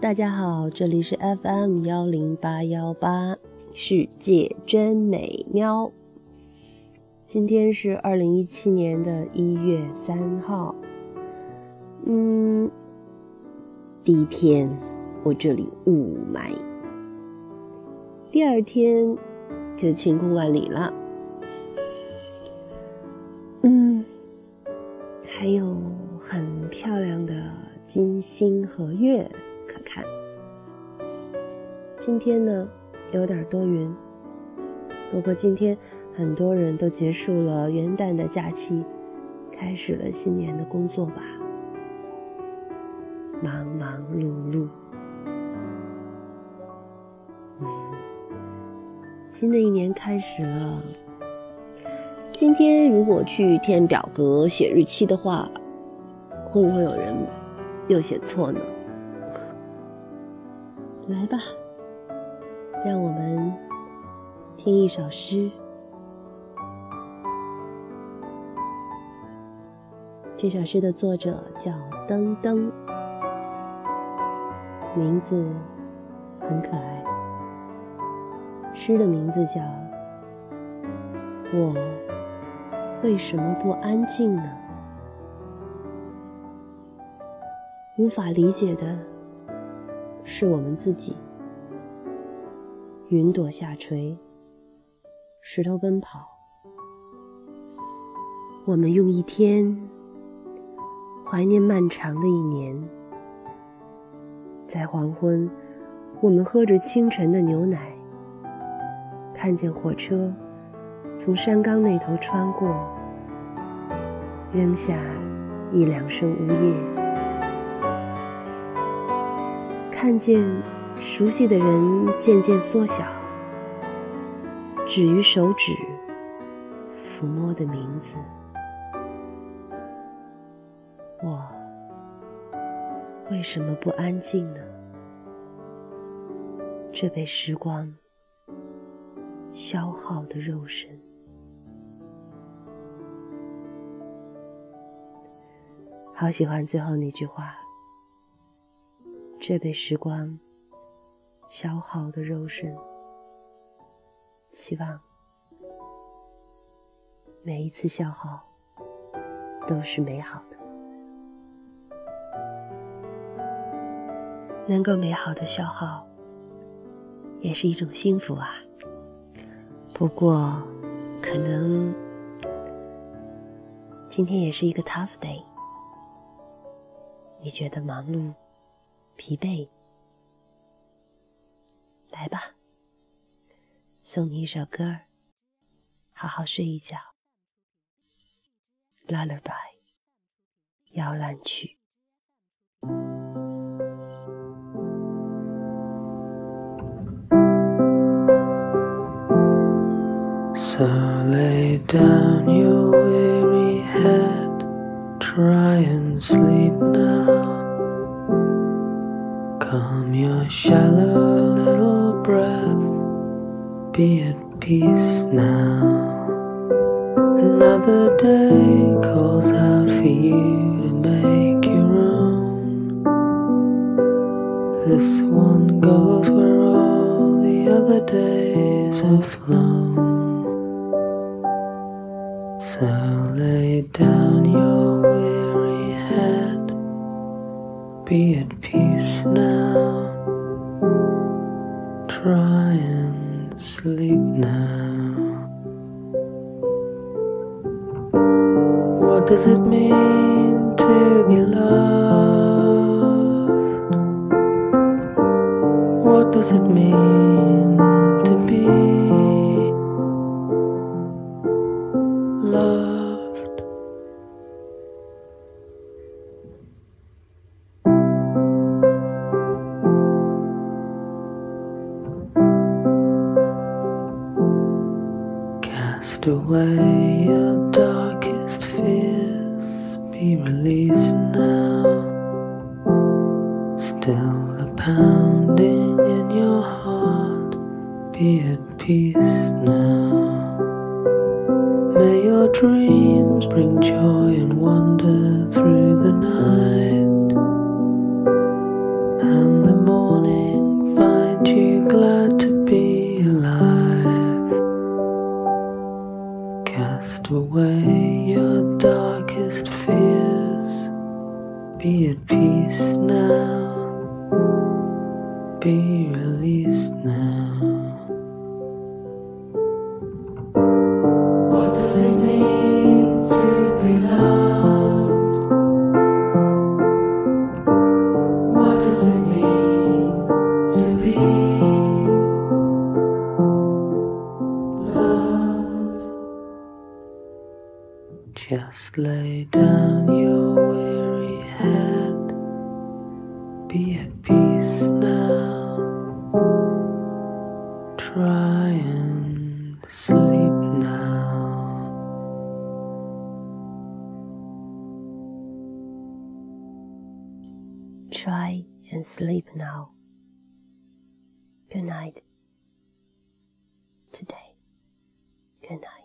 大家好，这里是 FM 幺零八幺八，世界真美妙。今天是二零一七年的一月三号，嗯，第一天我这里雾霾，第二天就晴空万里了。嗯，还有很漂亮的金星和月。今天呢，有点多云。不过今天很多人都结束了元旦的假期，开始了新年的工作吧，忙忙碌碌。嗯，新的一年开始了。今天如果去填表格写日期的话，会不会有人又写错呢？来吧，让我们听一首诗。这首诗的作者叫登登，名字很可爱。诗的名字叫《我》。为什么不安静呢？无法理解的是我们自己。云朵下垂，石头奔跑，我们用一天怀念漫长的一年。在黄昏，我们喝着清晨的牛奶，看见火车。从山岗那头穿过，扔下一两声呜咽。看见熟悉的人渐渐缩小，止于手指抚摸的名字。我为什么不安静呢？这被时光。消耗的肉身，好喜欢最后那句话。这被时光消耗的肉身，希望每一次消耗都是美好的，能够美好的消耗，也是一种幸福啊。不过，可能今天也是一个 tough day。你觉得忙碌、疲惫？来吧，送你一首歌，好好睡一觉。Lullaby，摇篮曲。So lay down your weary head, try and sleep now. Calm your shallow little breath, be at peace now. Another day calls out for you to make your own. This one goes where all the other days have flown. So lay down your weary head, be at peace now. Try and sleep now. What does it mean to be loved? What does it mean to be? loved. Cast away your darkest fears, be released now. Still the pounding in your heart, be at peace now. May your dreams bring joy and wonder through the night. fears. Be at peace now. Be released now. Just lay down your weary head. Be at peace now. Try and sleep now. Try and sleep now. Good night. Today. Good night.